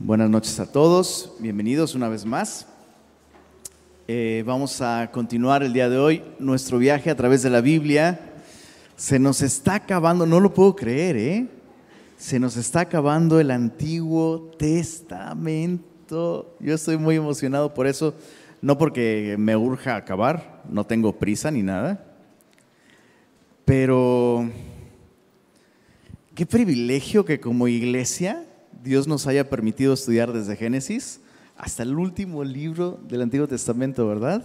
Buenas noches a todos, bienvenidos una vez más. Eh, vamos a continuar el día de hoy nuestro viaje a través de la Biblia. Se nos está acabando, no lo puedo creer, ¿eh? Se nos está acabando el Antiguo Testamento. Yo estoy muy emocionado por eso, no porque me urja acabar, no tengo prisa ni nada, pero qué privilegio que como iglesia Dios nos haya permitido estudiar desde Génesis hasta el último libro del Antiguo Testamento, ¿verdad?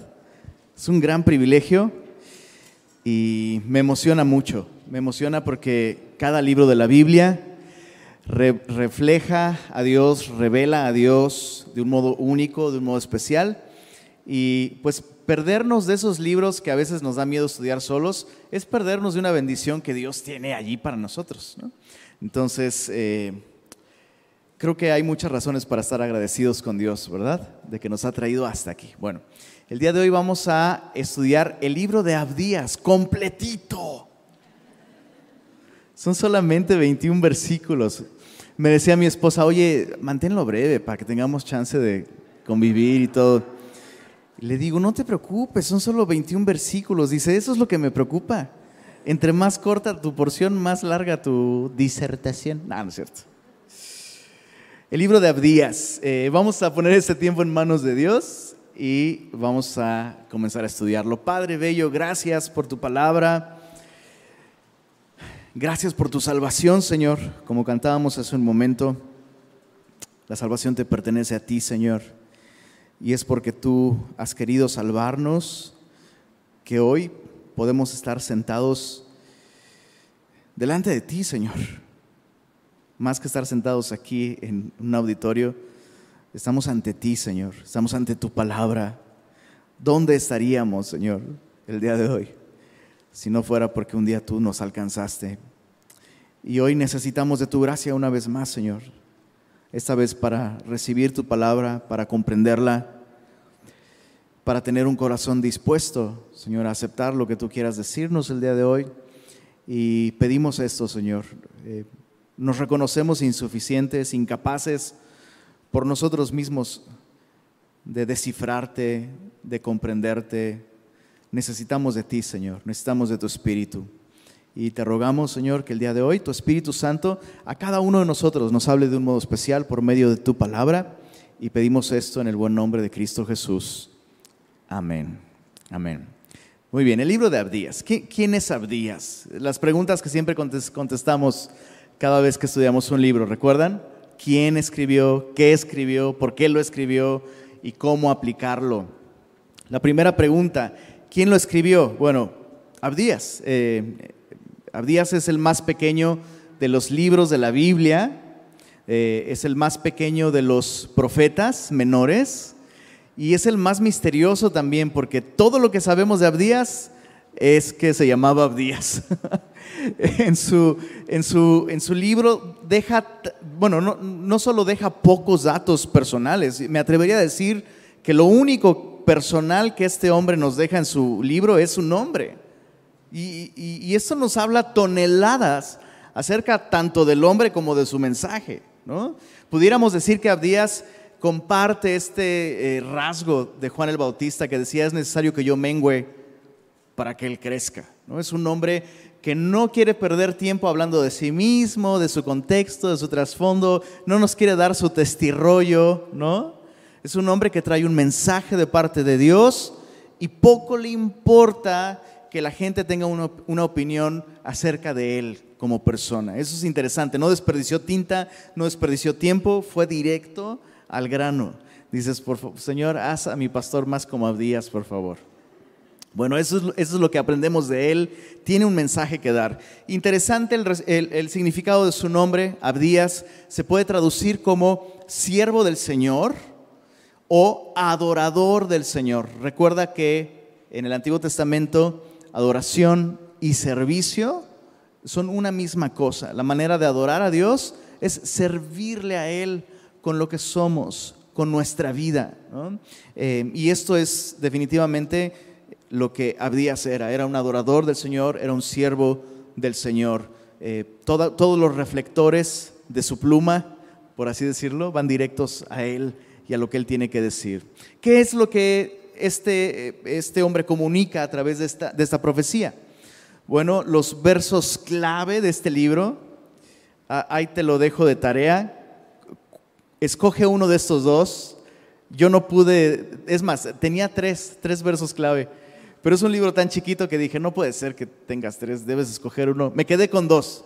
Es un gran privilegio y me emociona mucho. Me emociona porque cada libro de la Biblia refleja a Dios, revela a Dios de un modo único, de un modo especial. Y pues perdernos de esos libros que a veces nos da miedo estudiar solos es perdernos de una bendición que Dios tiene allí para nosotros. Entonces, eh, creo que hay muchas razones para estar agradecidos con Dios, ¿verdad? De que nos ha traído hasta aquí. Bueno, el día de hoy vamos a estudiar el libro de Abdías, completito. Son solamente 21 versículos. Me decía mi esposa, oye, manténlo breve para que tengamos chance de convivir y todo. Le digo, no te preocupes, son solo 21 versículos. Dice, eso es lo que me preocupa. Entre más corta tu porción, más larga tu disertación. No, no es cierto. El libro de Abdías. Eh, vamos a poner este tiempo en manos de Dios y vamos a comenzar a estudiarlo. Padre Bello, gracias por tu palabra. Gracias por tu salvación, Señor. Como cantábamos hace un momento, la salvación te pertenece a ti, Señor. Y es porque tú has querido salvarnos que hoy podemos estar sentados delante de ti, Señor más que estar sentados aquí en un auditorio, estamos ante ti, Señor, estamos ante tu palabra. ¿Dónde estaríamos, Señor, el día de hoy? Si no fuera porque un día tú nos alcanzaste. Y hoy necesitamos de tu gracia una vez más, Señor. Esta vez para recibir tu palabra, para comprenderla, para tener un corazón dispuesto, Señor, a aceptar lo que tú quieras decirnos el día de hoy. Y pedimos esto, Señor. Eh, nos reconocemos insuficientes, incapaces por nosotros mismos de descifrarte, de comprenderte. Necesitamos de ti, Señor, necesitamos de tu Espíritu. Y te rogamos, Señor, que el día de hoy tu Espíritu Santo a cada uno de nosotros nos hable de un modo especial por medio de tu palabra. Y pedimos esto en el buen nombre de Cristo Jesús. Amén. Amén. Muy bien, el libro de Abdías. ¿Quién es Abdías? Las preguntas que siempre contestamos cada vez que estudiamos un libro. ¿Recuerdan? ¿Quién escribió? ¿Qué escribió? ¿Por qué lo escribió? ¿Y cómo aplicarlo? La primera pregunta, ¿quién lo escribió? Bueno, Abdías. Eh, Abdías es el más pequeño de los libros de la Biblia, eh, es el más pequeño de los profetas menores y es el más misterioso también porque todo lo que sabemos de Abdías es que se llamaba Abdías. en, su, en, su, en su libro deja, bueno, no, no solo deja pocos datos personales, me atrevería a decir que lo único personal que este hombre nos deja en su libro es su nombre. Y, y, esto nos habla toneladas acerca tanto del hombre como de su mensaje. ¿no? Pudiéramos decir que Abdías comparte este eh, rasgo de Juan el Bautista que decía es necesario que yo mengüe para que él crezca. ¿no? Es un hombre que no quiere perder tiempo hablando de sí mismo, de su contexto, de su trasfondo, no nos quiere dar su testirrollo, ¿no? Es un hombre que trae un mensaje de parte de Dios y poco le importa que la gente tenga una, una, opinión acerca de él como persona. Eso es interesante, no desperdició tinta, no desperdició tiempo, fue directo al grano. Dices, por Señor, haz a mi pastor más como Abdías, por favor. Bueno, eso es, lo que aprendemos de él. Tiene un mensaje que dar. Interesante el, significado de su nombre, Abdías, se puede traducir como siervo del Señor o adorador del Señor. Recuerda que en el Antiguo Testamento adoración y servicio son una misma cosa. La manera de adorar a Dios es servirle a Él con lo que somos, con nuestra vida. Eh, y esto es definitivamente lo que Abdías era. Era un adorador del Señor, era un siervo del Señor. Eh, todos los reflectores de su pluma por así decirlo, van directos a Él y a lo que Él tiene que decir. ¿Qué es lo que este, este hombre comunica a través de esta, de esta profecía? Bueno, los versos clave de este libro, ahí te lo dejo de tarea. Escoge uno de estos dos. Yo no pude, es más, tenía tres, tres versos clave, pero es un libro tan chiquito que dije, no puede ser que tengas tres, debes escoger uno. Me quedé con dos.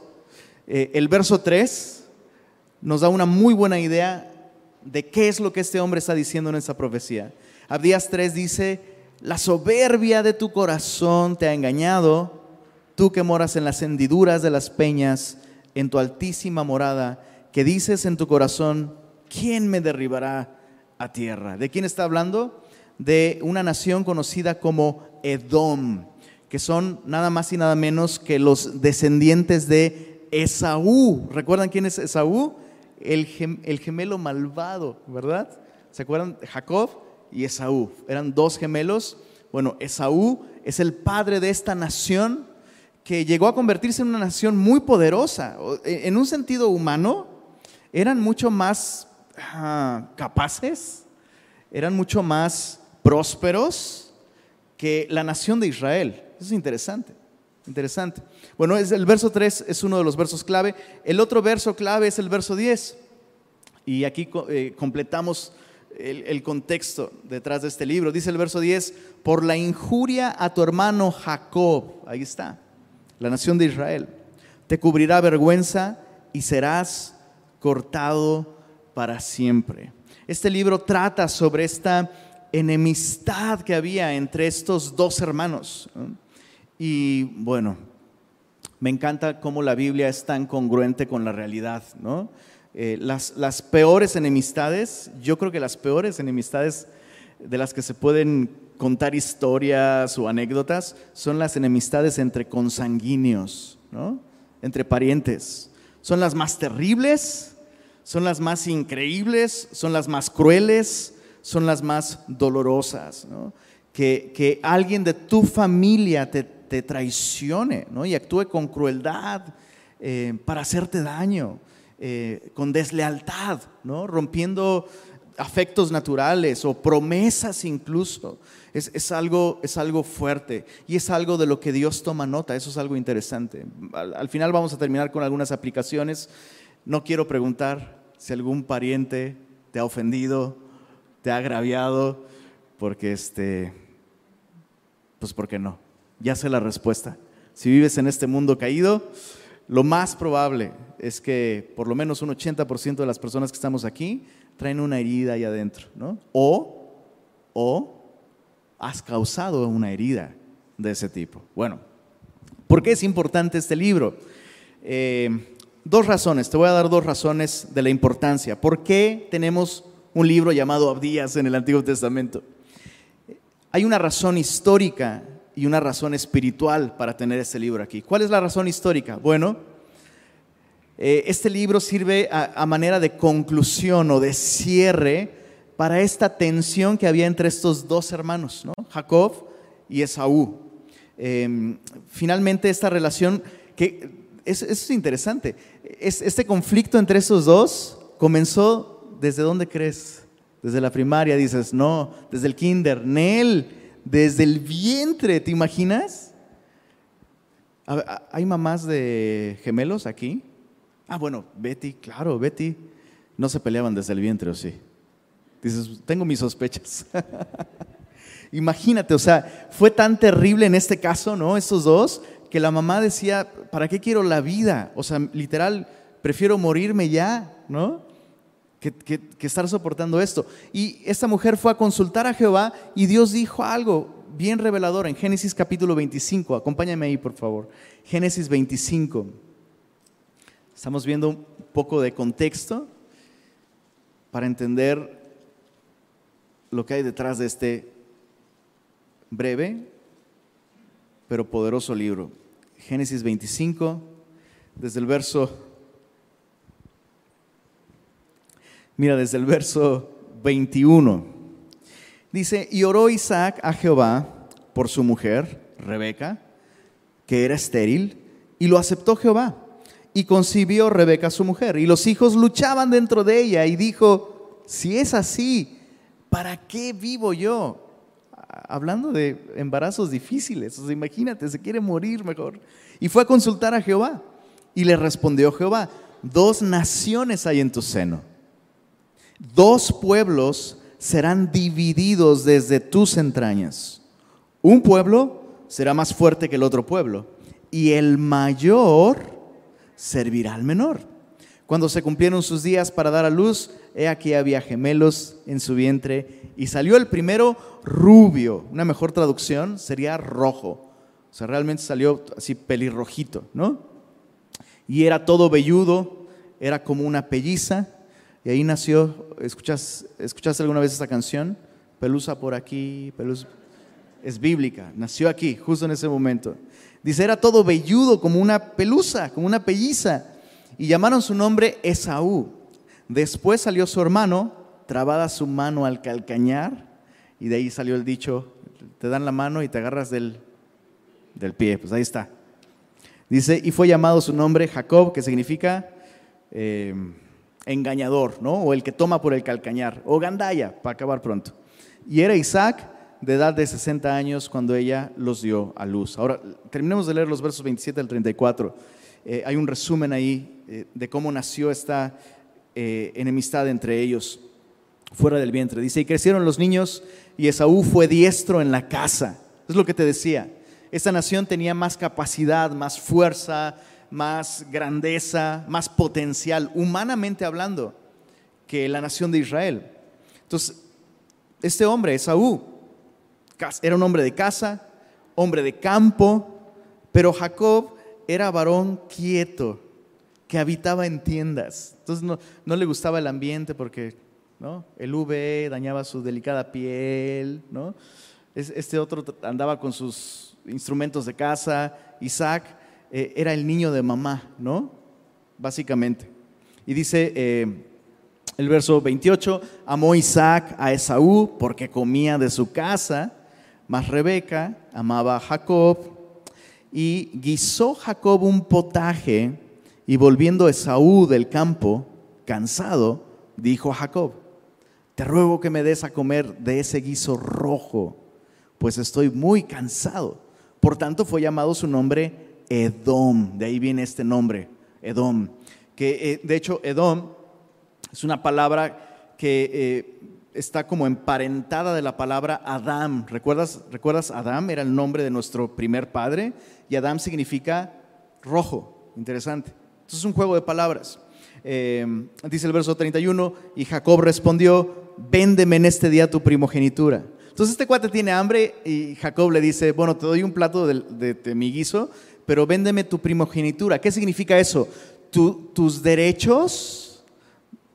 Eh, el verso 3 nos da una muy buena idea de qué es lo que este hombre está diciendo en esta profecía. Abdías 3 dice, la soberbia de tu corazón te ha engañado, tú que moras en las hendiduras de las peñas, en tu altísima morada, que dices en tu corazón, ¿quién me derribará a tierra? ¿De quién está hablando? De una nación conocida como Edom, que son nada más y nada menos que los descendientes de Esaú. ¿Recuerdan quién es Esaú? El, gemelo malvado, ¿verdad? ¿Se acuerdan? Jacob y Esaú. Eran dos gemelos. Bueno, Esaú es el padre de esta nación que llegó a convertirse en una nación muy poderosa. E, en un sentido humano, eran mucho más ah, capaces, eran mucho más prósperos que la nación de Israel. Eso es interesante. Interesante. Bueno, es el verso 3 es uno de los versos clave. El otro verso clave es el verso 10. Y aquí eh, completamos el, el, contexto detrás de este libro. Dice el verso 10, por la injuria a tu hermano Jacob, ahí está, la nación de Israel, te cubrirá vergüenza y serás cortado para siempre. Este libro trata sobre esta enemistad que había entre estos dos hermanos. Y bueno, me encanta cómo la Biblia es tan congruente con la realidad, ¿no? Eh, las, las peores enemistades, yo creo que las peores enemistades de las que se pueden contar historias o anécdotas son las enemistades entre consanguíneos, ¿no? entre parientes. Son las más terribles, son las más increíbles, son las más crueles, son las más dolorosas. Que, que alguien de tu familia te, te traicione ¿no? y actúe con crueldad eh, para hacerte daño, eh, con deslealtad, ¿no? rompiendo afectos naturales o promesas incluso. Es, algo, es algo fuerte y es algo de lo que Dios toma nota, eso es algo interesante. Al, final vamos a terminar con algunas aplicaciones. No quiero preguntar si algún pariente te ha ofendido, te ha agraviado, porque este, pues porque no ya sé la respuesta. Si vives en este mundo caído, lo más probable es que por lo menos un 80% de las personas que estamos aquí traen una herida ahí adentro, ¿no? O, o has causado una herida de ese tipo. Bueno, ¿por qué es importante este libro? Eh, dos razones, te voy a dar dos razones de la importancia. ¿Por qué tenemos un libro llamado Abdías en el Antiguo Testamento? Hay una razón histórica y una razón espiritual para tener este libro aquí. ¿Cuál es la razón histórica? Bueno, eh, este libro sirve a, manera de conclusión o de cierre para esta tensión que había entre estos dos hermanos, ¿no? Jacob y Esaú. Em, finalmente esta relación, que es, es interesante, es, este conflicto entre esos dos comenzó desde dónde crees? Desde la primaria dices, no, desde el kinder, Nel desde el vientre, ¿te imaginas? ¿Hay mamás de gemelos aquí? Ah, bueno, Betty, claro, Betty. No se peleaban desde el vientre, ¿o sí? Dices, tengo mis sospechas. Imagínate, o sea, fue tan terrible en este caso, ¿no? Estos dos, que la mamá decía, ¿para qué quiero la vida? O sea, literal, prefiero morirme ya, ¿no? Que, estar soportando esto. Y esta mujer fue a consultar a Jehová y Dios dijo algo bien revelador en Génesis capítulo 25. Acompáñame ahí, por favor. Génesis 25. Estamos viendo un poco de contexto para entender lo que hay detrás de este breve pero poderoso libro. Génesis 25, desde el verso Mira, desde el verso 21. Dice, y oró Isaac a Jehová por su mujer, Rebeca, que era estéril, y lo aceptó Jehová. y concibió Rebeca su mujer. Y los hijos luchaban dentro de ella y dijo, si es así, ¿para qué vivo yo? Hablando de embarazos difíciles, imagínate, se quiere morir mejor. Y fue a consultar a Jehová y le respondió Jehová, dos naciones hay en tu seno, dos pueblos serán divididos desde tus entrañas. Un pueblo será más fuerte que el otro pueblo y el mayor servirá al menor. Cuando se cumplieron sus días para dar a luz, he aquí había gemelos en su vientre y salió el primero rubio. Una mejor traducción sería rojo. O sea, realmente salió así pelirrojito, ¿no? Y era todo velludo, era como una pelliza. Y ahí nació, ¿escuchas, ¿escuchaste alguna vez esa canción? Pelusa por aquí, pelusa. Es bíblica, nació aquí, justo en ese momento. Dice, era todo velludo como una pelusa, como una pelliza. Y llamaron su nombre Esaú. Después salió su hermano, trabada su mano al calcañar, y de ahí salió el dicho, te dan la mano y te agarras del, del pie. Pues ahí está. Dice, y fue llamado su nombre Jacob, que significa eh, engañador, ¿no? O el que toma por el calcañar, o gandaya, para acabar pronto. Y era Isaac de edad de 60 años cuando ella los dio a luz. Ahora, terminemos de leer los versos 27 al 34. Eh, hay un resumen ahí eh, de cómo nació esta eh, enemistad entre ellos fuera del vientre. Dice, y crecieron los niños y Esaú fue diestro en la casa. Es lo que te decía. Esta nación tenía más capacidad, más fuerza, más grandeza, más potencial, humanamente hablando, que la nación de Israel. Entonces, este hombre, Esaú, era un hombre de casa, hombre de campo, pero Jacob era varón quieto, que habitaba en tiendas. Entonces no, le gustaba el ambiente porque el UV dañaba su delicada piel. Este otro andaba con sus instrumentos de casa. Isaac eh, era el niño de mamá, ¿no? Básicamente. Y dice eh, el verso 28, amó Isaac a Esaú porque comía de su casa mas Rebeca amaba a Jacob y guisó Jacob un potaje y volviendo Esaú del campo, cansado, dijo a Jacob, te ruego que me des a comer de ese guiso rojo, pues estoy muy cansado. Por tanto fue llamado su nombre Edom, de ahí viene este nombre, Edom, que eh, de hecho Edom es una palabra que eh, está como emparentada de la palabra Adam. ¿Recuerdas, ¿Recuerdas Adam? Era el nombre de nuestro primer padre y Adam significa rojo. Interesante. Entonces es un juego de palabras. Eh, dice el verso 31, y Jacob respondió, véndeme en este día tu primogenitura. Entonces este cuate tiene hambre y Jacob le dice, bueno, te doy un plato de, de, mi guiso, pero véndeme tu primogenitura. ¿Qué significa eso? tus derechos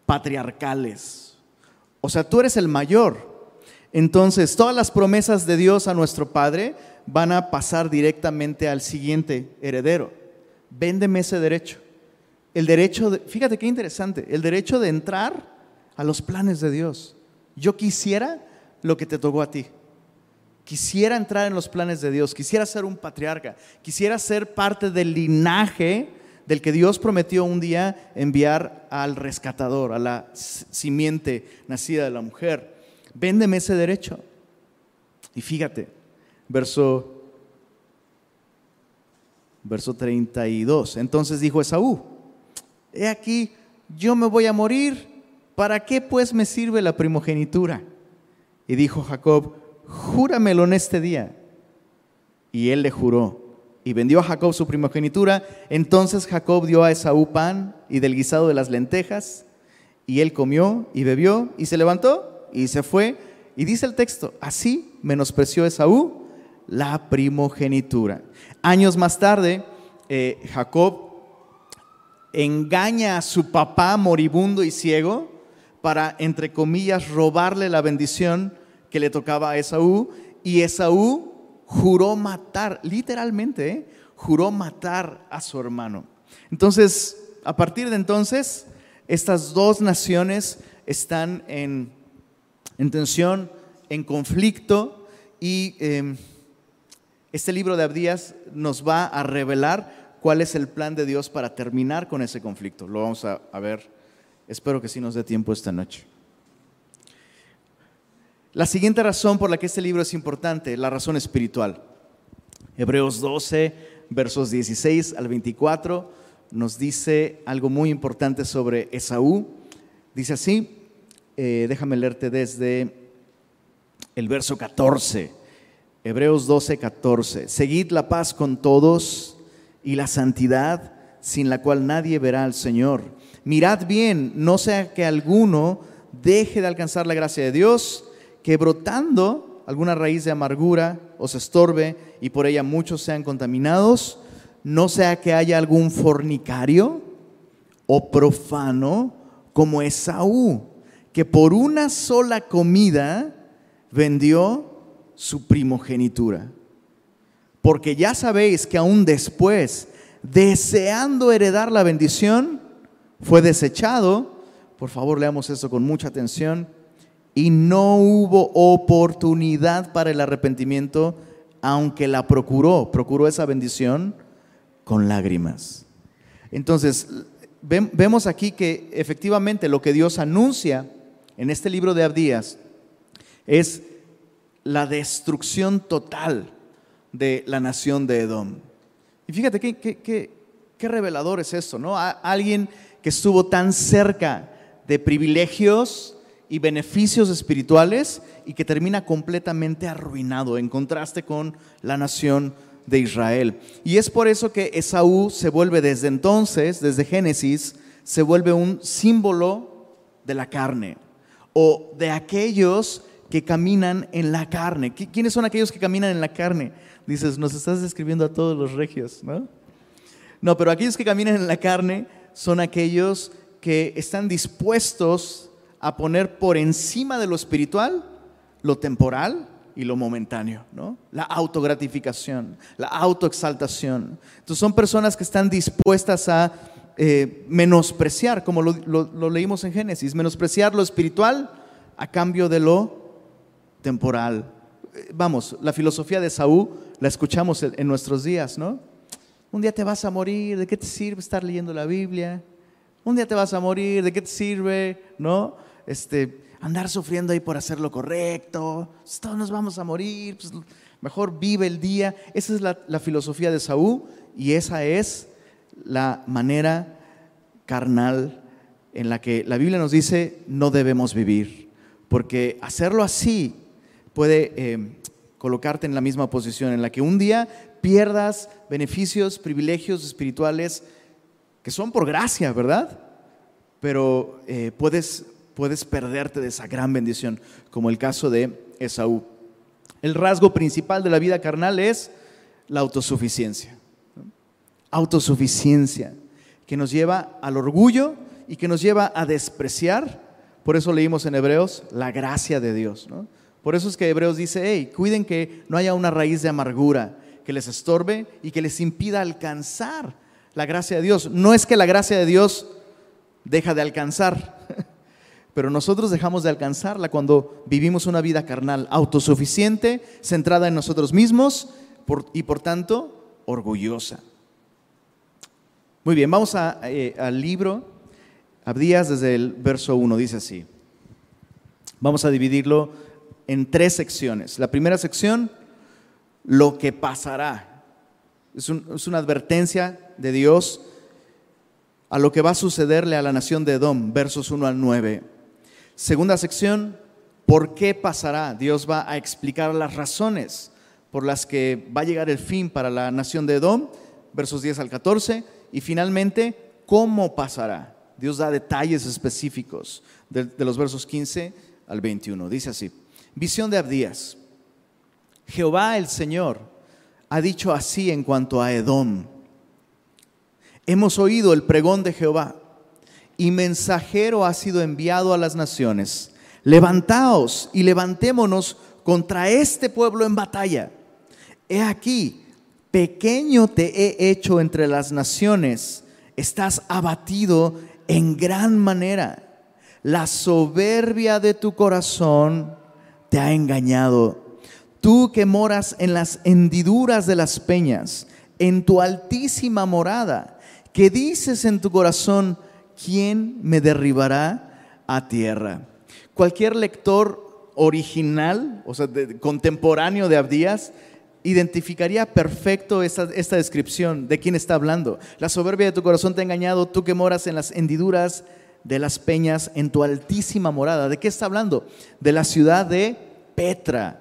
patriarcales o sea, tú eres el mayor. Entonces, todas las promesas de Dios a nuestro Padre van a pasar directamente al siguiente heredero. Véndeme ese derecho. El derecho, de, fíjate qué interesante, el derecho de entrar a los planes de Dios. Yo quisiera lo que te tocó a ti. Quisiera entrar en los planes de Dios, quisiera ser un patriarca, quisiera ser parte del linaje del que Dios prometió un día enviar al rescatador, a la simiente nacida de la mujer. Véndeme ese derecho. Y fíjate, verso, verso 32. Entonces dijo Esaú, he aquí, yo me voy a morir, ¿para qué pues me sirve la primogenitura? Y dijo Jacob, júramelo en este día. Y él le juró y vendió a Jacob su primogenitura. Entonces Jacob dio a Esaú pan y del guisado de las lentejas, y él comió y bebió y se levantó y se fue. Y dice el texto, así menospreció Esaú la primogenitura. Años más tarde, eh, Jacob engaña a su papá moribundo y ciego para, entre comillas, robarle la bendición que le tocaba a Esaú. Y Esaú juró matar, literalmente, ¿eh? juró matar a su hermano. Entonces, a partir de entonces, estas dos naciones están en, tensión, en conflicto, y em, este libro de Abdías nos va a revelar cuál es el plan de Dios para terminar con ese conflicto. Lo vamos a, a ver, espero que sí nos dé tiempo esta noche. La siguiente razón por la que este libro es importante, la razón espiritual. Hebreos 12, versos 16 al 24, nos dice algo muy importante sobre Esaú. Dice así, eh, déjame leerte desde el verso 14, Hebreos 12, 14. Seguid la paz con todos y la santidad sin la cual nadie verá al Señor. Mirad bien, no sea que alguno deje de alcanzar la gracia de Dios, que brotando alguna raíz de amargura os estorbe y por ella muchos sean contaminados, no sea que haya algún fornicario o profano como Esaú, que por una sola comida vendió su primogenitura. Porque ya sabéis que aún después, deseando heredar la bendición, fue desechado. Por favor, leamos esto con mucha atención. Y no hubo oportunidad para el arrepentimiento, aunque la procuró, procuró esa bendición con lágrimas. Entonces, vemos aquí que efectivamente lo que Dios anuncia en este libro de Abdías es la destrucción total de la nación de Edom. Y fíjate qué, qué, revelador es esto, ¿no? alguien que estuvo tan cerca de privilegios y beneficios espirituales y que termina completamente arruinado en contraste con la nación de Israel. Y es por eso que Esaú se vuelve desde entonces, desde Génesis, se vuelve un símbolo de la carne o de aquellos que caminan en la carne. ¿Quiénes son aquellos que caminan en la carne? Dices, nos estás describiendo a todos los regios, ¿no? No, pero aquellos que caminan en la carne son aquellos que están dispuestos a poner por encima de lo espiritual lo temporal y lo momentáneo, ¿no? La autogratificación, la autoexaltación. Entonces son personas que están dispuestas a eh, menospreciar, como lo, leímos en Génesis, menospreciar lo espiritual a cambio de lo temporal. Eh, vamos, la filosofía de Saúl la escuchamos en nuestros días, ¿no? Un día te vas a morir, ¿de qué te sirve estar leyendo la Biblia? Un día te vas a morir, ¿de qué te sirve, no? Este, andar sufriendo ahí por hacer lo correcto, todos nos vamos a morir, pues mejor vive el día. Esa es la, filosofía de Saúl y esa es la manera carnal en la que la Biblia nos dice no debemos vivir, porque hacerlo así puede eh, colocarte en la misma posición en la que un día pierdas beneficios, privilegios espirituales que son por gracia, ¿verdad? Pero eh, puedes puedes perderte de esa gran bendición, como el caso de Esaú. El rasgo principal de la vida carnal es la autosuficiencia. Autosuficiencia, que nos lleva al orgullo y que nos lleva a despreciar, por eso leímos en Hebreos, la gracia de Dios. Por eso es que Hebreos dice, hey, cuiden que no haya una raíz de amargura que les estorbe y que les impida alcanzar la gracia de Dios. No es que la gracia de Dios deja de alcanzar, pero nosotros dejamos de alcanzarla cuando vivimos una vida carnal, autosuficiente, centrada en nosotros mismos y por tanto orgullosa. Muy bien, vamos eh, al libro, Abdías desde el verso 1, dice así. Vamos a dividirlo en tres secciones. La primera sección, lo que pasará. Es, es una advertencia de Dios a lo que va a sucederle a la nación de Edom, versos 1 al 9. Segunda sección, ¿por qué pasará? Dios va a explicar las razones por las que va a llegar el fin para la nación de Edom, versos 10 al 14, y finalmente, ¿cómo pasará? Dios da detalles específicos de, los versos 15 al 21. Dice así, visión de Abdías. Jehová el Señor ha dicho así en cuanto a Edom. Hemos oído el pregón de Jehová y mensajero ha sido enviado a las naciones. Levantaos y levantémonos contra este pueblo en batalla. He aquí, pequeño te he hecho entre las naciones, estás abatido en gran manera. La soberbia de tu corazón te ha engañado. Tú que moras en las hendiduras de las peñas, en tu altísima morada, que dices en tu corazón, ¿quién me derribará a tierra? Cualquier lector original, o sea, contemporáneo de Abdías, identificaría perfecto esta, descripción de quién está hablando. La soberbia de tu corazón te ha engañado, tú que moras en las hendiduras de las peñas, en tu altísima morada. ¿De qué está hablando? De la ciudad de Petra.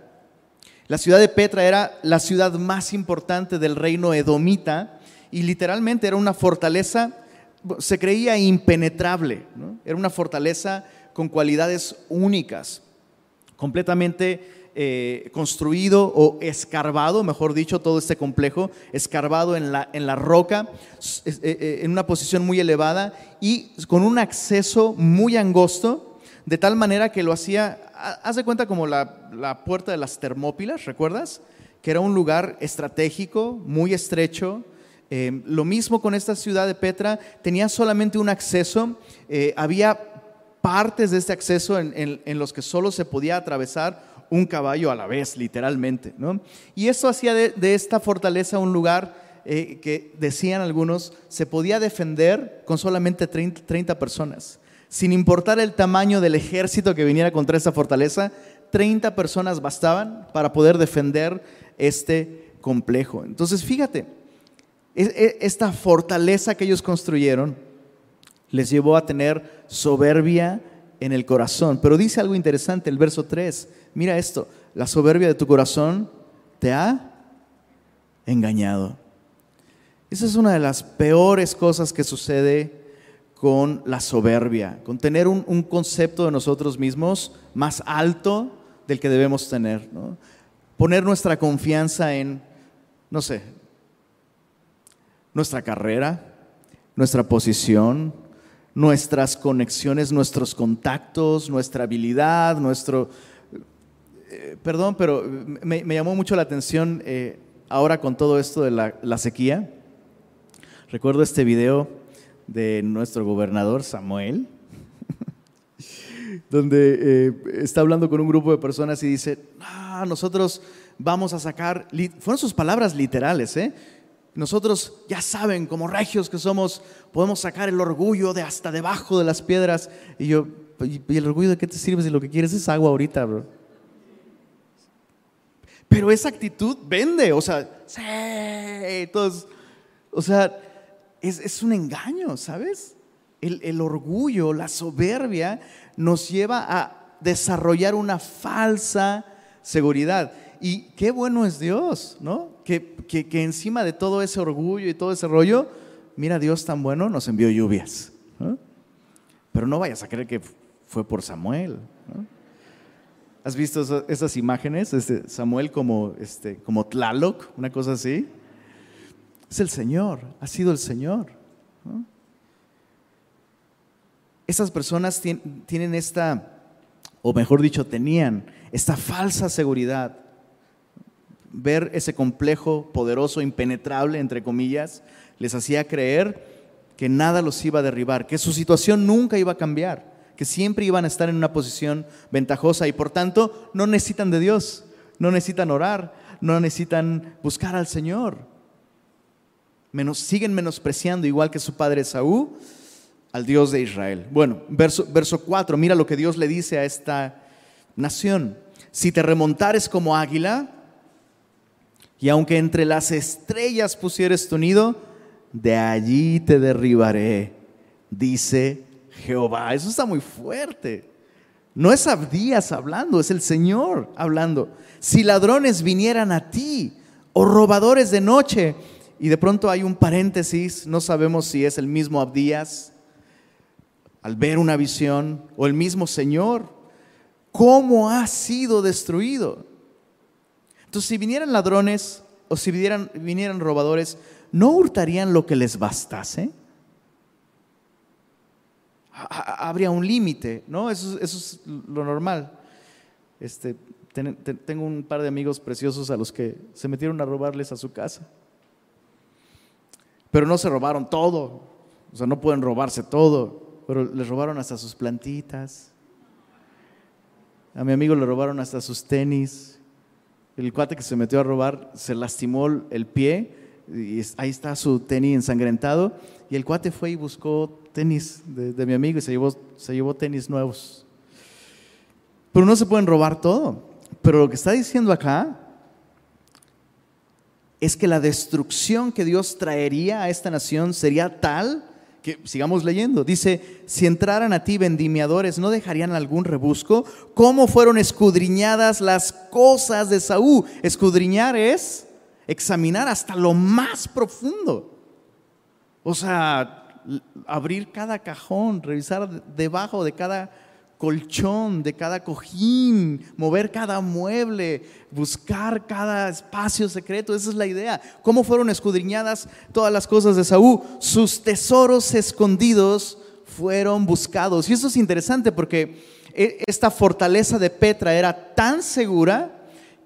La ciudad de Petra era la ciudad más importante del reino edomita y literalmente era una fortaleza, se creía impenetrable, era una fortaleza con cualidades únicas, completamente eh, construido o escarbado, mejor dicho, todo este complejo, escarbado en la, en la roca, eh, eh, en una posición muy elevada y con un acceso muy angosto, de tal manera que lo hacía haz de cuenta como la, puerta de las Termópilas, ¿recuerdas? Que era un lugar estratégico, muy estrecho. Eh, lo mismo con esta ciudad de Petra, tenía solamente un acceso, eh, había partes de este acceso en, los que solo se podía atravesar un caballo a la vez, literalmente. Y eso hacía de, esta fortaleza un lugar eh, que, decían algunos, se podía defender con solamente 30 personas. Sin importar el tamaño del ejército que viniera contra esa fortaleza, 30 personas bastaban para poder defender este complejo. Entonces, fíjate, esta fortaleza que ellos construyeron les llevó a tener soberbia en el corazón. Pero dice algo interesante el verso 3. Mira esto, la soberbia de tu corazón te ha engañado. Esa es una de las peores cosas que sucede con la soberbia, con tener un, concepto de nosotros mismos más alto del que debemos tener. Poner nuestra confianza en, no sé, nuestra carrera, nuestra posición, nuestras conexiones, nuestros contactos, nuestra habilidad, nuestro... Eh, perdón, pero me, llamó mucho la atención eh, ahora con todo esto de la, sequía. Recuerdo este video de nuestro gobernador Samuel, donde eh, está hablando con un grupo de personas y dice, ah, nosotros vamos a sacar, fueron sus palabras literales, ¿eh? Nosotros ya saben, como regios que somos, podemos sacar el orgullo de hasta debajo de las piedras. Y yo, ¿y el orgullo de qué te sirve si lo que quieres es agua ahorita, bro? Pero esa actitud vende, o sea, sí, todos, o sea, es, un engaño, ¿sabes? El, orgullo, la soberbia nos lleva a desarrollar una falsa seguridad. Y qué bueno es Dios, ¿no? Que, encima de todo ese orgullo y todo ese rollo, mira, Dios tan bueno nos envió lluvias. Pero no vayas a creer que fue por Samuel. ¿Has visto esas, imágenes? Este, Samuel como, este, como Tlaloc, una cosa así. Es el Señor, ha sido el Señor. Esas personas tienen esta, o mejor dicho, tenían esta falsa seguridad. Ver ese complejo poderoso, impenetrable, entre comillas, les hacía creer que nada los iba a derribar, que su situación nunca iba a cambiar, que siempre iban a estar en una posición ventajosa y por tanto no necesitan de Dios, no necesitan orar, no necesitan buscar al Señor siguen menospreciando, igual que su padre Saúl, al Dios de Israel. Bueno, verso, verso 4, mira lo que Dios le dice a esta nación. Si te remontares como águila, y aunque entre las estrellas pusieres tu nido, de allí te derribaré, dice Jehová. Eso está muy fuerte. No es Abdías hablando, es el Señor hablando. Si ladrones vinieran a ti, o robadores de noche, y de pronto hay un paréntesis, no sabemos si es el mismo Abdías al ver una visión o el mismo Señor. ¿Cómo ha sido destruido? Entonces, si vinieran ladrones o si vinieran, robadores, ¿no hurtarían lo que les bastase? Habría un límite, ¿no? Eso, es lo normal. Este, tengo un par de amigos preciosos a los que se metieron a robarles a su casa. Pero no se robaron todo. O sea, no pueden robarse todo. Pero les robaron hasta sus plantitas. A mi amigo le robaron hasta sus tenis. El cuate que se metió a robar se lastimó el pie Y ahí está su tenis ensangrentado. Y el cuate fue y buscó tenis de, mi amigo y se llevó, se llevó tenis nuevos. Pero no se pueden robar todo. Pero lo que está diciendo acá es que la destrucción que Dios traería a esta nación sería tal sigamos leyendo, dice, si entraran a ti vendimiadores, ¿no dejarían algún rebusco? ¿Cómo fueron escudriñadas las cosas de Saúl? Escudriñar es examinar hasta lo más profundo. O sea, abrir cada cajón, revisar debajo de cada colchón, de cada cojín, mover cada mueble, buscar cada espacio secreto. Esa es la idea. ¿Cómo fueron escudriñadas todas las cosas de Saúl? Sus tesoros escondidos fueron buscados. Y eso es interesante porque e, esta fortaleza de Petra era tan segura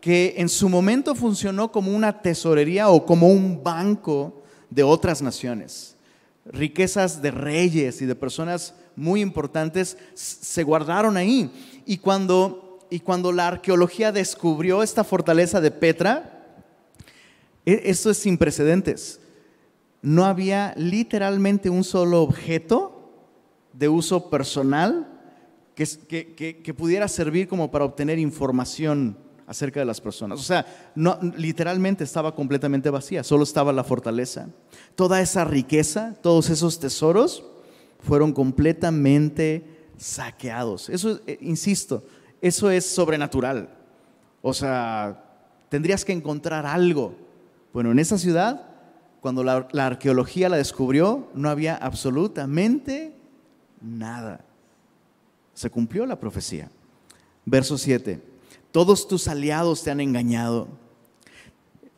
que en su momento funcionó como una tesorería o como un banco de otras naciones. Riquezas de reyes y de personas muy importantes se guardaron ahí. Y cuando, y cuando la arqueología descubrió esta fortaleza de Petra, e, esto es sin precedentes. No había literalmente un solo objeto de uso personal que, que pudiera servir como para obtener información acerca de las personas. O sea, no, literalmente estaba completamente vacía, solo estaba la fortaleza. Toda esa riqueza, todos esos tesoros fueron completamente saqueados. Eso, eh, insisto, eso es sobrenatural. O sea, tendrías que encontrar algo. Bueno, en esa ciudad, cuando la, la arqueología la descubrió, no había absolutamente nada. Se cumplió la profecía. Verso 7. Todos tus aliados te han engañado.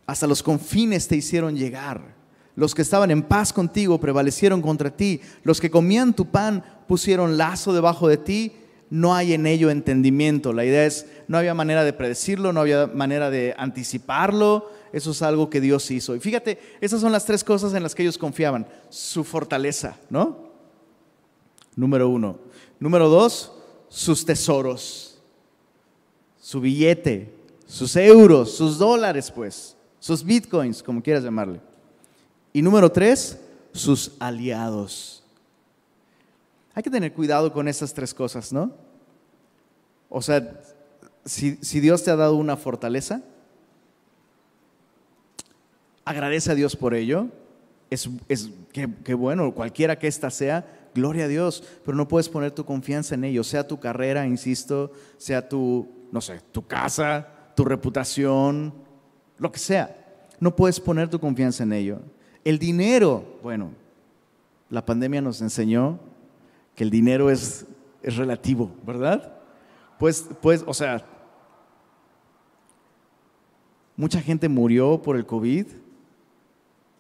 Hasta los confines te hicieron llegar. Los que estaban en paz contigo prevalecieron contra ti. Los que comían tu pan pusieron lazo debajo de ti. No hay en ello entendimiento. La idea es, no había manera de predecirlo, no había manera de anticiparlo. Eso es algo que Dios hizo. Y fíjate, esas son las tres cosas en las que ellos confiaban. Su fortaleza, ¿no? Número uno. Número dos, sus tesoros su billete, sus euros, sus dólares, pues, sus bitcoins, como quieras llamarle. Y número tres, sus aliados. Hay que tener cuidado con esas tres cosas, ¿no? O sea, si, Dios te ha dado una fortaleza, agradece a Dios por ello. Es, es que, bueno, cualquiera que ésta sea, gloria a Dios, pero no puedes poner tu confianza en ello, sea tu carrera, insisto, sea tu no sé, tu casa, tu reputación, lo que sea. No puedes poner tu confianza en ello. El dinero, bueno, la pandemia nos enseñó que el dinero es, es relativo, ¿verdad? Pues, pues, o sea, mucha gente murió por el COVID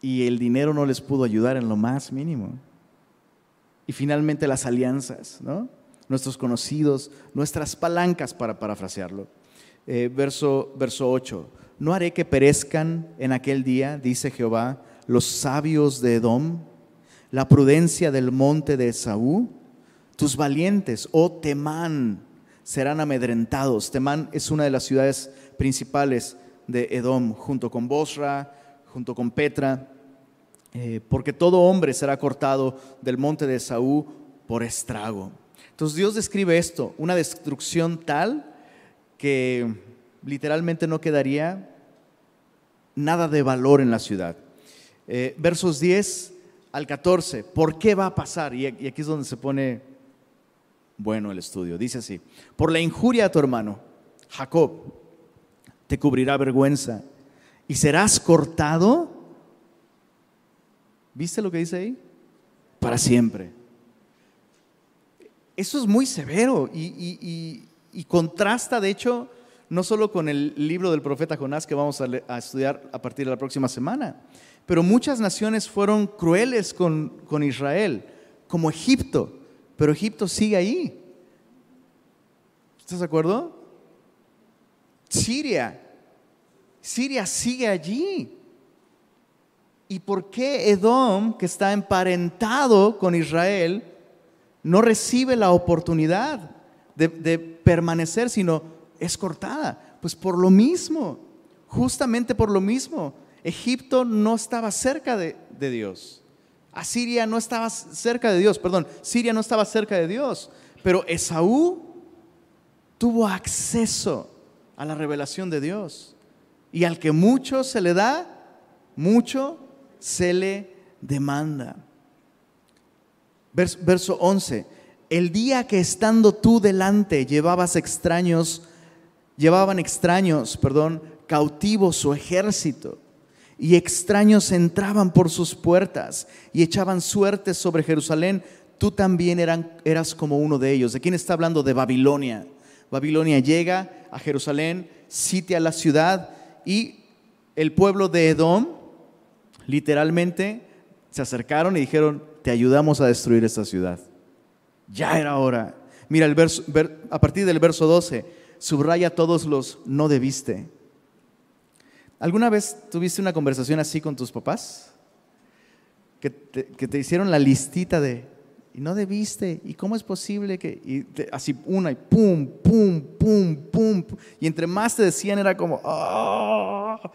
y el dinero no les pudo ayudar en lo más mínimo. Y finalmente las alianzas, ¿no? nuestros conocidos, nuestras palancas, para parafrasearlo. Eh, verso, verso 8. No haré que perezcan en aquel día, dice Jehová, los sabios de Edom, la prudencia del monte de Esaú. Tus valientes, oh Temán, serán amedrentados. Temán es una de las ciudades principales de Edom, junto con Bosra, junto con Petra, eh, porque todo hombre será cortado del monte de Esaú por estrago. Entonces Dios describe esto, una destrucción tal que literalmente no quedaría nada de valor en la ciudad. Eh, versos 10 al 14, ¿por qué va a pasar? Y aquí es donde se pone bueno el estudio. Dice así, por la injuria a tu hermano, Jacob, te cubrirá vergüenza y serás cortado. ¿Viste lo que dice ahí? Para siempre. Eso es muy severo y, contrasta, de hecho, no solo con el libro del profeta Jonás que vamos a, estudiar a partir de la próxima semana, pero muchas naciones fueron crueles con, con Israel, como Egipto, pero Egipto sigue ahí. ¿Estás de acuerdo? Siria, Siria sigue allí. ¿Y por qué Edom, que está emparentado con Israel, no recibe la oportunidad de, permanecer, sino es cortada. Pues por lo mismo, justamente por lo mismo, Egipto no estaba cerca de, Dios. Asiria no estaba cerca de Dios, perdón, Siria no estaba cerca de Dios, pero Esaú tuvo acceso a la revelación de Dios. Y al que mucho se le da, mucho se le demanda. Verso, 11. El día que estando tú delante llevabas extraños, llevaban extraños, perdón, cautivos su ejército, y extraños entraban por sus puertas y echaban suertes sobre Jerusalén, tú también eran, eras como uno de ellos. ¿De quién está hablando? De Babilonia. Babilonia llega a Jerusalén, sitia la ciudad y el pueblo de Edom literalmente se acercaron y dijeron, te ayudamos a destruir esta ciudad. Ya era hora. Mira, el verso, a partir del verso 12, subraya todos los no debiste. ¿Alguna vez tuviste una conversación así con tus papás? Que te, hicieron la listita de, y no debiste, y cómo es posible que, y así una y pum, pum, pum, pum, y entre más te decían era como, ah".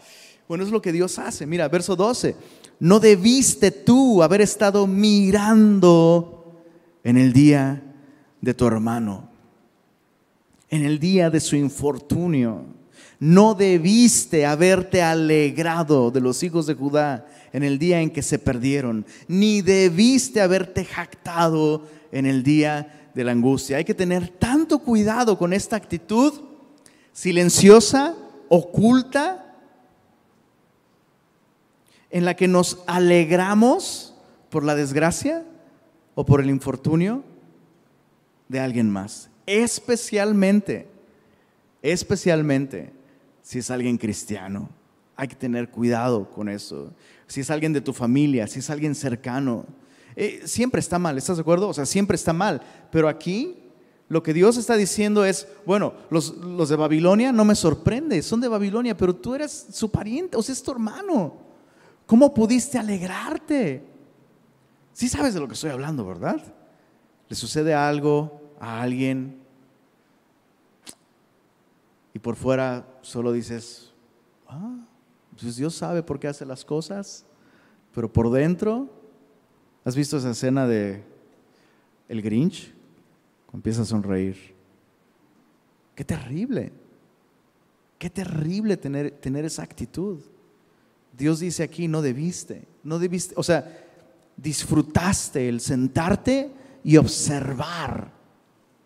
bueno, es lo que Dios hace. Mira, verso 12, no debiste tú haber estado mirando en el día de tu hermano, en el día de su infortunio. No debiste haberte alegrado de los hijos de Judá en el día en que se perdieron, ni debiste haberte jactado en el día de la angustia. Hay que tener tanto cuidado con esta actitud silenciosa, oculta, en la que nos alegramos por la desgracia o por el infortunio de alguien más. Especialmente, especialmente si es alguien cristiano. Hay que tener cuidado con eso. Si es alguien de tu familia, si es alguien cercano. Eh, siempre está mal, ¿estás de acuerdo? O sea, siempre está mal. Pero aquí lo que Dios está diciendo es, bueno, los, los de Babilonia no me sorprende, son de Babilonia, pero tú eres su pariente, o sea, es tu hermano. ¿Cómo pudiste alegrarte? Sí sabes de lo que estoy hablando, ¿verdad? Le sucede algo a alguien y por fuera solo dices, ah, pues Dios sabe por qué hace las cosas, pero por dentro, ¿has visto esa escena de el Grinch? Empieza a sonreír. Qué terrible, qué terrible tener, tener esa actitud. Dios dice aquí, no debiste, no debiste, o sea, disfrutaste el sentarte y observar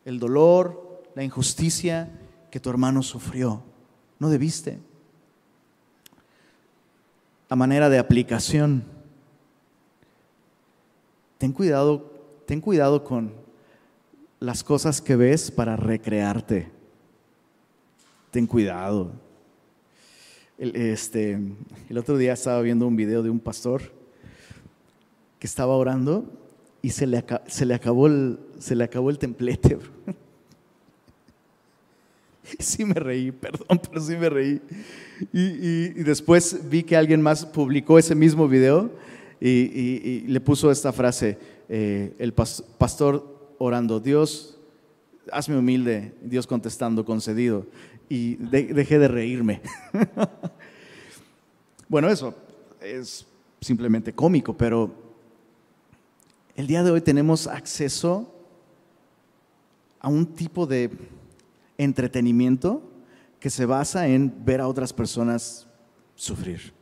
el dolor, la injusticia que tu hermano sufrió. No debiste. A manera de aplicación, ten cuidado, ten cuidado con las cosas que ves para recrearte. Ten cuidado. El, este, el otro día estaba viendo un video de un pastor que estaba orando y se le, se le, acabó, el, se le acabó el templete. Sí me reí, perdón, pero sí me reí. Y, después vi que alguien más publicó ese mismo video y, le puso esta frase, eh, el pastor orando, Dios, hazme humilde, Dios contestando, concedido y dejé de reírme. bueno, eso es simplemente cómico, pero el día de hoy tenemos acceso a un tipo de entretenimiento que se basa en ver a otras personas sufrir.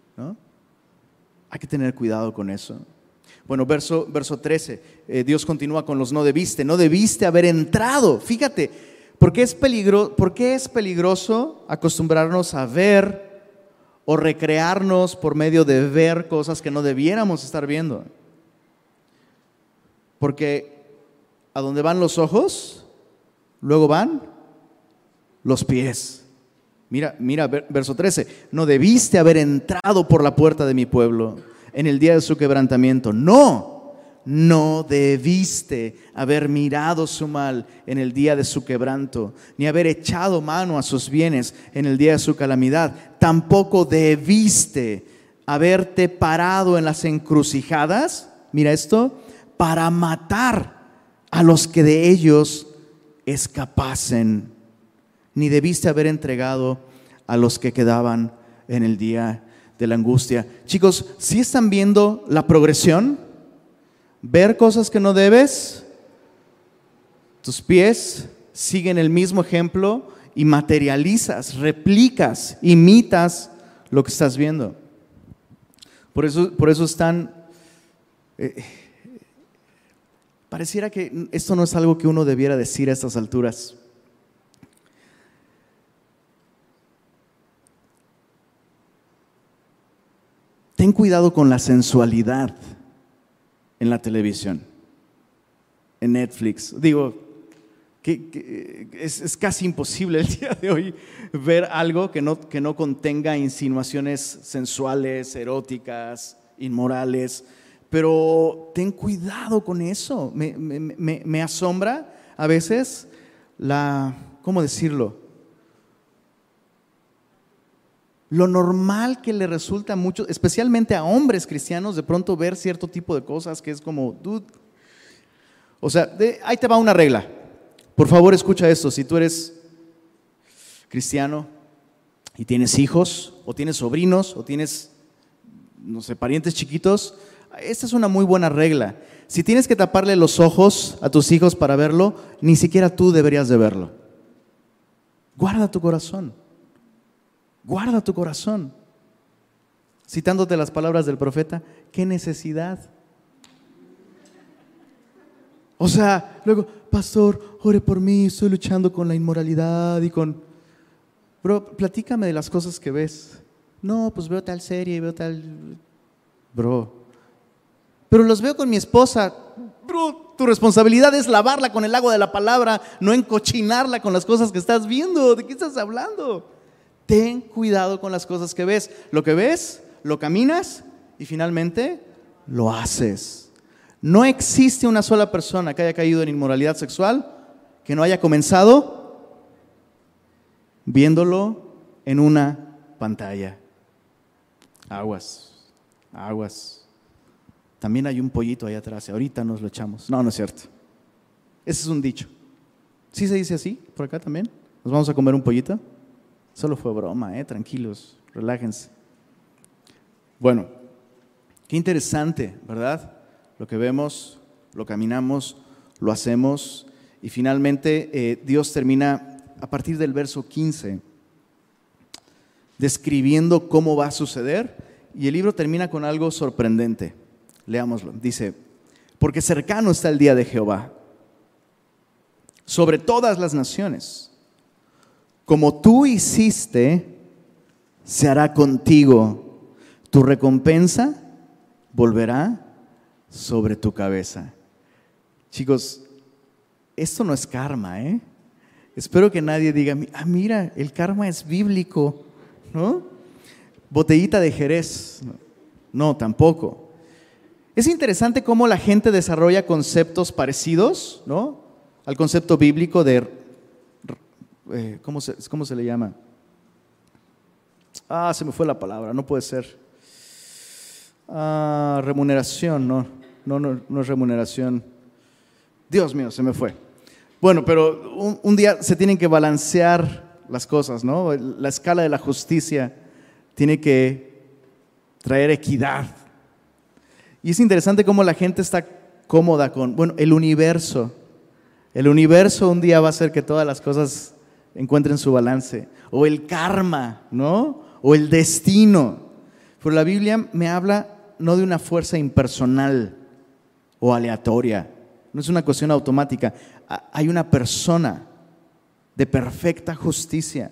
Hay que tener cuidado con eso. Bueno, verso, verso 13, eh, Dios continúa con los no debiste, no debiste haber entrado. Fíjate, ¿Por qué, es es peligroso acostumbrarnos a ver o recrearnos por medio de ver cosas que no debiéramos estar viendo? Porque a donde van los ojos, luego van los pies. Mira, mira, verso 13. No debiste haber entrado por la puerta de mi pueblo en el día de su quebrantamiento. No no debiste haber mirado su mal en el día de su quebranto, ni haber echado mano a sus bienes en el día de su calamidad. Tampoco debiste haberte parado en las encrucijadas, mira esto, para matar a los que de ellos escapasen, ni debiste haber entregado a los que quedaban en el día de la angustia. Chicos, si están viendo la progresión? Ver cosas que no debes, tus pies siguen el mismo ejemplo y materializas, replicas, imitas lo que estás viendo. Por eso, por eso están... Eh, pareciera que esto no es algo que uno debiera decir a estas alturas. Ten cuidado con la sensualidad en la televisión, en Netflix. Digo, que, es, casi imposible el día de hoy ver algo que no, que no contenga insinuaciones sensuales, eróticas, inmorales. Pero ten cuidado con eso. Me, me asombra a veces la, ¿cómo decirlo? Lo normal que le resulta mucho, especialmente a hombres cristianos, de pronto ver cierto tipo de cosas que es como, dude. O sea, ahí te va una regla. Por favor, escucha esto. Si tú eres cristiano y tienes hijos, o tienes sobrinos, o tienes, no sé, parientes chiquitos, esta es una muy buena regla. Si tienes que taparle los ojos a tus hijos para verlo, ni siquiera tú deberías de verlo. Guarda tu corazón. Guarda tu corazón. Citándote las palabras del profeta, ¿qué necesidad? O sea, luego, pastor, ore por mí, estoy luchando con la inmoralidad y con... Bro, platícame de las cosas que ves. No, pues veo tal serie, veo tal... Bro. Pero los veo con mi esposa. Bro, tu responsabilidad es lavarla con el agua de la palabra, no encochinarla con las cosas que estás viendo. ¿De qué estás hablando? Ten cuidado con las cosas que ves. Lo que ves, lo caminas y finalmente lo haces. No existe una sola persona que haya caído en inmoralidad sexual que no haya comenzado viéndolo en una pantalla. Aguas, aguas. También hay un pollito ahí atrás, ahorita nos lo echamos. No, no es cierto. Ese es un dicho. ¿Sí se dice así por acá también? ¿Nos vamos a comer un pollito? Solo fue broma, ¿eh? tranquilos, relájense. Bueno, qué interesante, ¿verdad? Lo que vemos, lo caminamos, lo hacemos y finalmente eh, Dios termina a partir del verso 15 describiendo cómo va a suceder y el libro termina con algo sorprendente. Leámoslo. Dice, porque cercano está el día de Jehová sobre todas las naciones como tú hiciste, se hará contigo. Tu recompensa volverá sobre tu cabeza. Chicos, esto no es karma, ¿eh? Espero que nadie diga, ah, mira, el karma es bíblico, ¿no? Botellita de Jerez. No, tampoco. Es interesante cómo la gente desarrolla conceptos parecidos, ¿no? Al concepto bíblico de eh, ¿cómo, se, ¿cómo se le llama? Ah, se me fue la palabra, no puede ser. Ah, remuneración, no, no, no, no es remuneración. Dios mío, se me fue. Bueno, pero un, un, día se tienen que balancear las cosas, ¿no? La escala de la justicia tiene que traer equidad. Y es interesante cómo la gente está cómoda con, bueno, el universo. El universo un día va a hacer que todas las cosas encuentren su balance. O el karma, ¿no? O el destino. Pero la Biblia me habla no de una fuerza impersonal o aleatoria. No es una cuestión automática. Hay una persona de perfecta justicia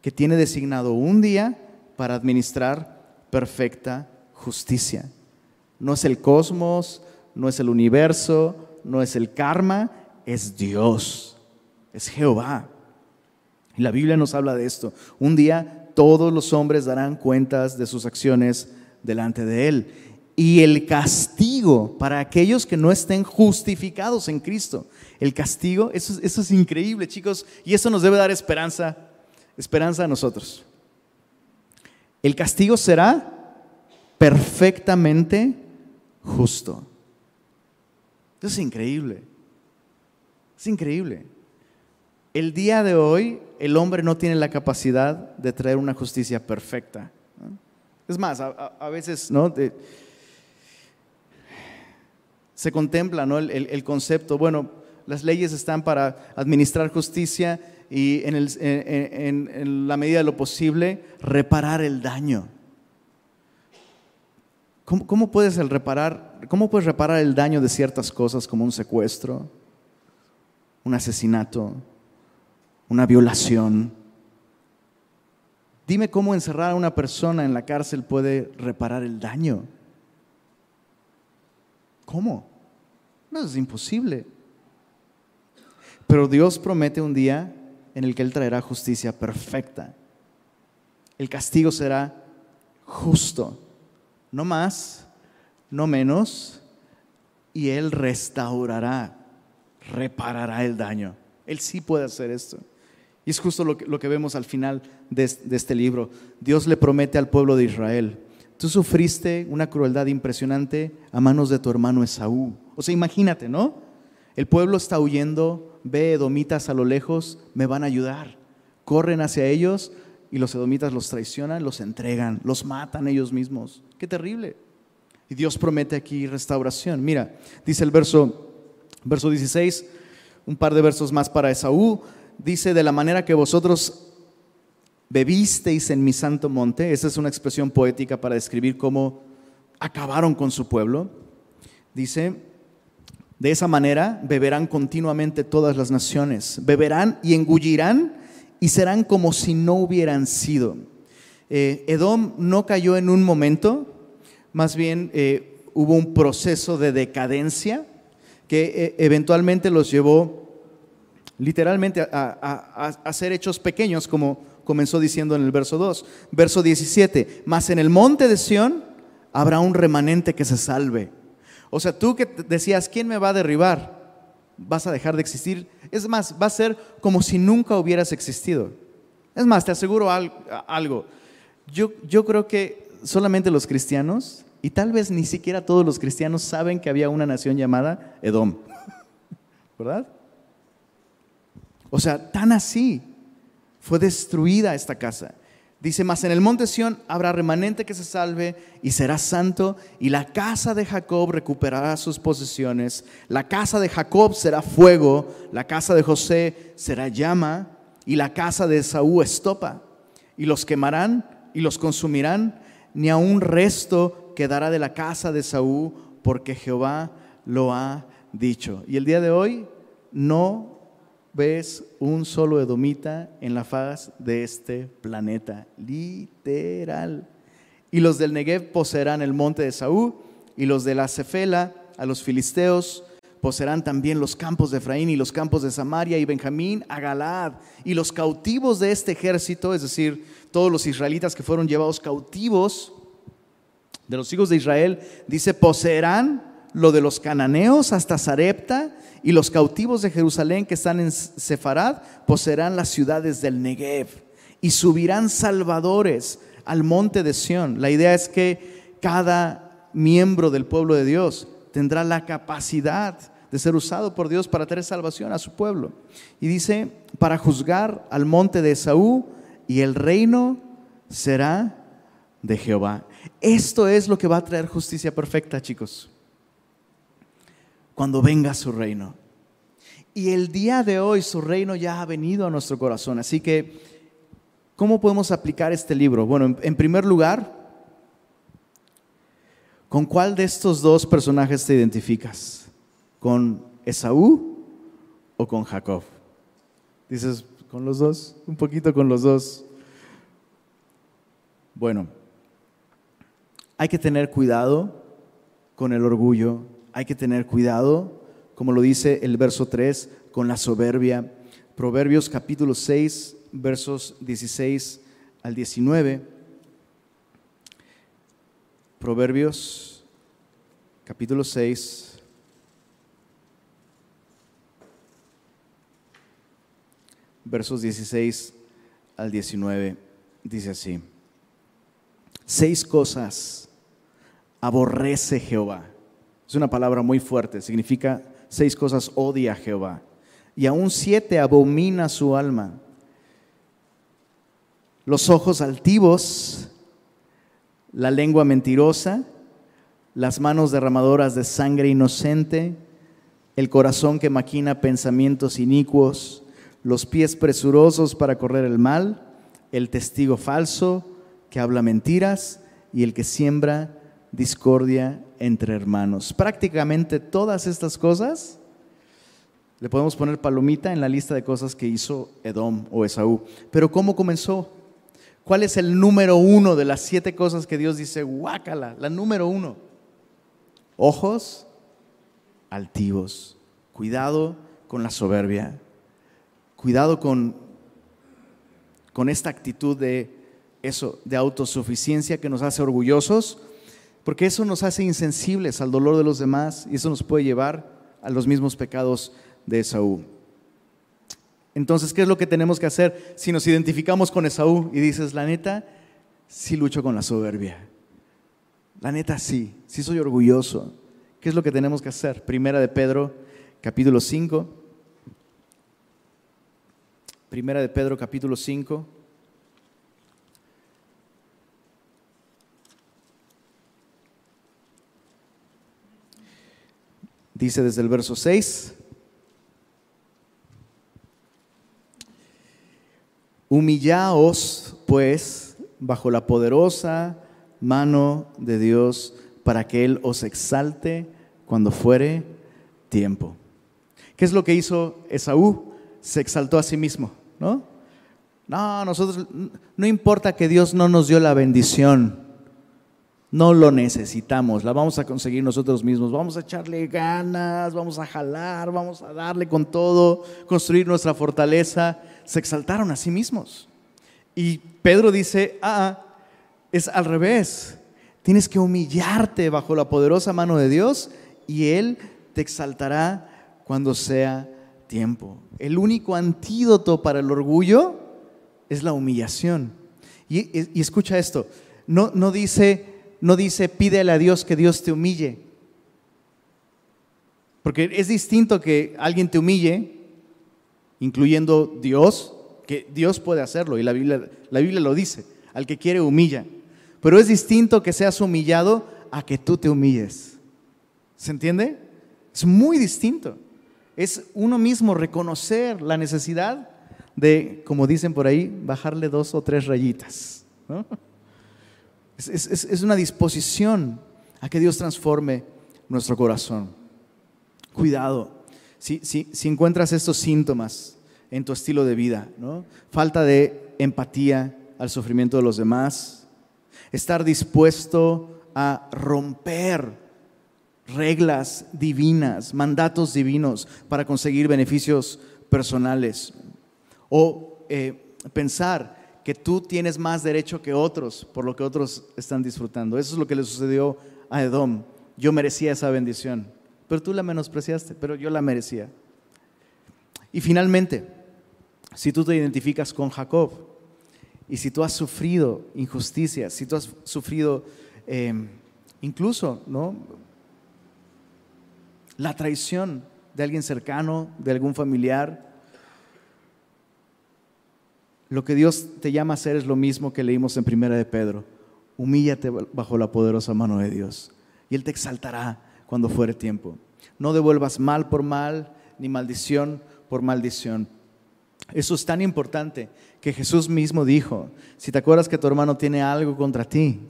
que tiene designado un día para administrar perfecta justicia. No es el cosmos, no es el universo, no es el karma, es Dios, es Jehová. Y la Biblia nos habla de esto. Un día todos los hombres darán cuentas de sus acciones delante de Él. Y el castigo para aquellos que no estén justificados en Cristo. El castigo, eso, eso es increíble, chicos. Y eso nos debe dar esperanza, esperanza a nosotros. El castigo será perfectamente justo. Eso es increíble. Es increíble. El día de hoy el hombre no tiene la capacidad de traer una justicia perfecta. Es más, a, veces ¿no? se contempla ¿no? el, concepto, bueno, las leyes están para administrar justicia y en, la medida de lo posible reparar el daño. ¿Cómo, puedes el reparar, ¿Cómo puedes reparar el daño de ciertas cosas como un secuestro, un asesinato, una violación? Dime cómo encerrar a una persona en la cárcel puede reparar el daño. ¿Cómo? No es imposible. Pero Dios promete un día en el que Él traerá justicia perfecta. El castigo será justo, no más, no menos, y Él restaurará, reparará el daño. Él sí puede hacer esto. Y es justo lo que, vemos al final de, de este libro. Dios le promete al pueblo de Israel, tú sufriste una crueldad impresionante a manos de tu hermano Esaú. O sea, imagínate, ¿no? El pueblo está huyendo, ve edomitas a lo lejos, me van a ayudar. Corren hacia ellos y los edomitas los traicionan, los entregan, los matan ellos mismos. Qué terrible. Y Dios promete aquí restauración. Mira, dice el verso, verso 16, un par de versos más para Esaú dice, de la manera que vosotros bebisteis en mi santo monte, esa es una expresión poética para describir cómo acabaron con su pueblo, dice, de esa manera beberán continuamente todas las naciones, beberán y engullirán y serán como si no hubieran sido. Eh, Edom no cayó en un momento, más bien eh, hubo un proceso de decadencia que eh, eventualmente los llevó literalmente a, hacer hechos pequeños, como comenzó diciendo en el verso 2. Verso 17, mas en el monte de Sión habrá un remanente que se salve. O sea, tú que decías, ¿quién me va a derribar? Vas a dejar de existir. Es más, va a ser como si nunca hubieras existido. Es más, te aseguro algo. Yo, yo creo que solamente los cristianos, y tal vez ni siquiera todos los cristianos, saben que había una nación llamada Edom. ¿Verdad? O sea, tan así fue destruida esta casa. Dice, más en el monte Sión habrá remanente que se salve y será santo, y la casa de Jacob recuperará sus posesiones. La casa de Jacob será fuego, la casa de José será llama, y la casa de Esaú estopa. Y los quemarán y los consumirán, ni a un resto quedará de la casa de Esaú, porque Jehová lo ha dicho. Y el día de hoy no ves un solo edomita en la faz de este planeta, literal. Y los del Negev poseerán el monte de Saúl, y los de la Cefela a los filisteos poseerán también los campos de Efraín y los campos de Samaria y Benjamín a Galad. Y los cautivos de este ejército, es decir, todos los israelitas que fueron llevados cautivos de los hijos de Israel, dice, poseerán lo de los cananeos hasta Sarepta y los cautivos de Jerusalén que están en Sefarad poseerán las ciudades del Negev y subirán salvadores al monte de Sión. La idea es que cada miembro del pueblo de Dios tendrá la capacidad de ser usado por Dios para traer salvación a su pueblo. Y dice, para juzgar al monte de Esaú y el reino será de Jehová. Esto es lo que va a traer justicia perfecta, chicos cuando venga su reino. Y el día de hoy su reino ya ha venido a nuestro corazón. Así que, ¿cómo podemos aplicar este libro? Bueno, en primer lugar, ¿con cuál de estos dos personajes te identificas? ¿Con Esaú o con Jacob? Dices, ¿con los dos? Un poquito con los dos. Bueno, hay que tener cuidado con el orgullo hay que tener cuidado, como lo dice el verso 3, con la soberbia. Proverbios capítulo 6, versos 16 al 19. Proverbios capítulo 6. Versos 16 al 19 dice así, seis cosas aborrece Jehová es una palabra muy fuerte, significa seis cosas odia a Jehová. Y aún siete abomina su alma. Los ojos altivos, la lengua mentirosa, las manos derramadoras de sangre inocente, el corazón que maquina pensamientos inicuos, los pies presurosos para correr el mal, el testigo falso que habla mentiras y el que siembra discordia entre hermanos. Prácticamente todas estas cosas le podemos poner palomita en la lista de cosas que hizo Edom o Esaú. Pero ¿cómo comenzó? ¿Cuál es el número uno de las siete cosas que Dios dice, guácala? La número uno. Ojos altivos. Cuidado con la soberbia. Cuidado con, con esta actitud de eso, de autosuficiencia que nos hace orgullosos, porque eso nos hace insensibles al dolor de los demás y eso nos puede llevar a los mismos pecados de Esaú. Entonces, ¿qué es lo que tenemos que hacer si nos identificamos con Esaú y dices, la neta, sí lucho con la soberbia? La neta, sí, sí soy orgulloso. ¿Qué es lo que tenemos que hacer? Primera de Pedro, capítulo 5. Primera de Pedro, capítulo 5. Dice desde el verso 6, humillaos pues bajo la poderosa mano de Dios para que Él os exalte cuando fuere tiempo. ¿Qué es lo que hizo Esaú? Se exaltó a sí mismo, ¿no? No, nosotros, no importa que Dios no nos dio la bendición, no lo necesitamos, la vamos a conseguir nosotros mismos. Vamos a echarle ganas, vamos a jalar, vamos a darle con todo, construir nuestra fortaleza. Se exaltaron a sí mismos. Y Pedro dice, ah, es al revés. Tienes que humillarte bajo la poderosa mano de Dios y Él te exaltará cuando sea tiempo. El único antídoto para el orgullo es la humillación. Y, escucha esto, no, no dice no dice pídele a Dios que Dios te humille. Porque es distinto que alguien te humille, incluyendo Dios, que Dios puede hacerlo y la Biblia, la Biblia lo dice, al que quiere humilla. Pero es distinto que seas humillado a que tú te humilles. ¿Se entiende? Es muy distinto. Es uno mismo reconocer la necesidad de, como dicen por ahí, bajarle dos o tres rayitas. ¿no? Es, una disposición a que Dios transforme nuestro corazón. Cuidado, si, si, encuentras estos síntomas en tu estilo de vida, ¿no? falta de empatía al sufrimiento de los demás, estar dispuesto a romper reglas divinas, mandatos divinos para conseguir beneficios personales, o eh, pensar que tú tienes más derecho que otros por lo que otros están disfrutando. Eso es lo que le sucedió a Edom. Yo merecía esa bendición, pero tú la menospreciaste, pero yo la merecía. Y finalmente, si tú te identificas con Jacob y si tú has sufrido injusticias, si tú has sufrido em, incluso ¿no? la traición de alguien cercano, de algún familiar, lo que Dios te llama a hacer es lo mismo que leímos en Primera de Pedro. Humíllate bajo la poderosa mano de Dios y Él te exaltará cuando fuere tiempo. No devuelvas mal por mal, ni maldición por maldición. Eso es tan importante que Jesús mismo dijo, si te acuerdas que tu hermano tiene algo contra ti,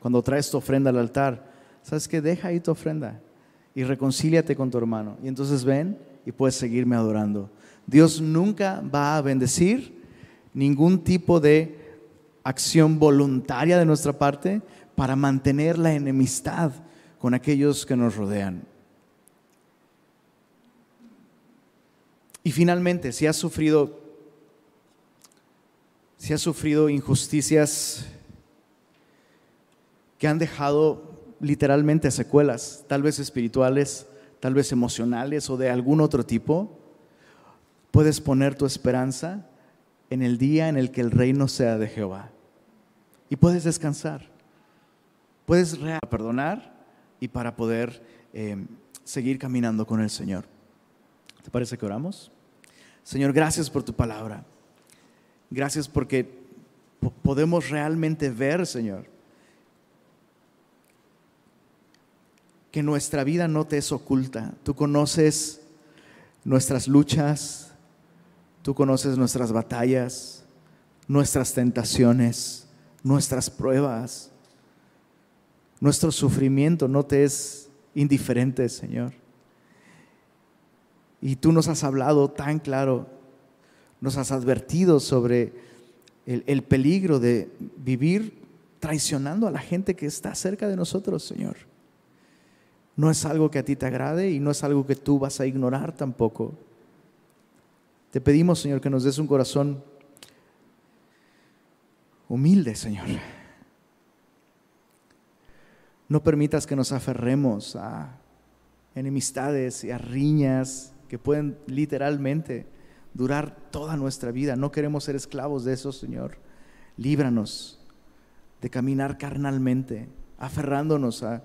cuando traes tu ofrenda al altar, ¿sabes qué? Deja ahí tu ofrenda y reconcíliate con tu hermano. Y entonces ven y puedes seguirme adorando. Dios nunca va a bendecir ningún tipo de acción voluntaria de nuestra parte para mantener la enemistad con aquellos que nos rodean. Y finalmente, si has sufrido si has sufrido injusticias que han dejado literalmente secuelas, tal vez espirituales, tal vez emocionales o de algún otro tipo, puedes poner tu esperanza en el día en el que el reino sea de Jehová. Y puedes descansar. Puedes perdonar y para poder eh, seguir caminando con el Señor. ¿Te parece que oramos? Señor, gracias por tu palabra. Gracias porque podemos realmente ver, Señor, que nuestra vida no te es oculta. Tú conoces nuestras luchas, tú conoces nuestras batallas, nuestras tentaciones, nuestras pruebas. Nuestro sufrimiento no te es indiferente, Señor. Y tú nos has hablado tan claro, nos has advertido sobre el, peligro de vivir traicionando a la gente que está cerca de nosotros, Señor. No es algo que a ti te agrade y no es algo que tú vas a ignorar tampoco. Te pedimos, Señor, que nos des un corazón humilde, Señor. No permitas que nos aferremos a enemistades y a riñas que pueden literalmente durar toda nuestra vida. No queremos ser esclavos de eso, Señor. Líbranos de caminar carnalmente, aferrándonos a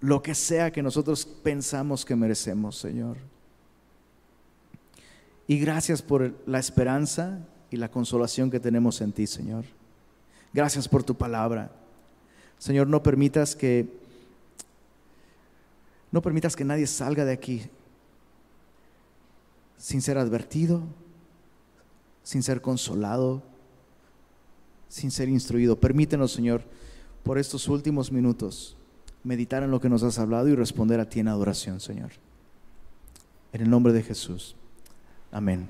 lo que sea que nosotros pensamos que merecemos, Señor. Y gracias por la esperanza y la consolación que tenemos en ti, Señor. Gracias por tu palabra. Señor, no permitas que no permitas que nadie salga de aquí sin ser advertido, sin ser consolado, sin ser instruido. Permítenos, Señor, por estos últimos minutos, meditar en lo que nos has hablado y responder a ti en adoración, Señor. En el nombre de Jesús. Amén.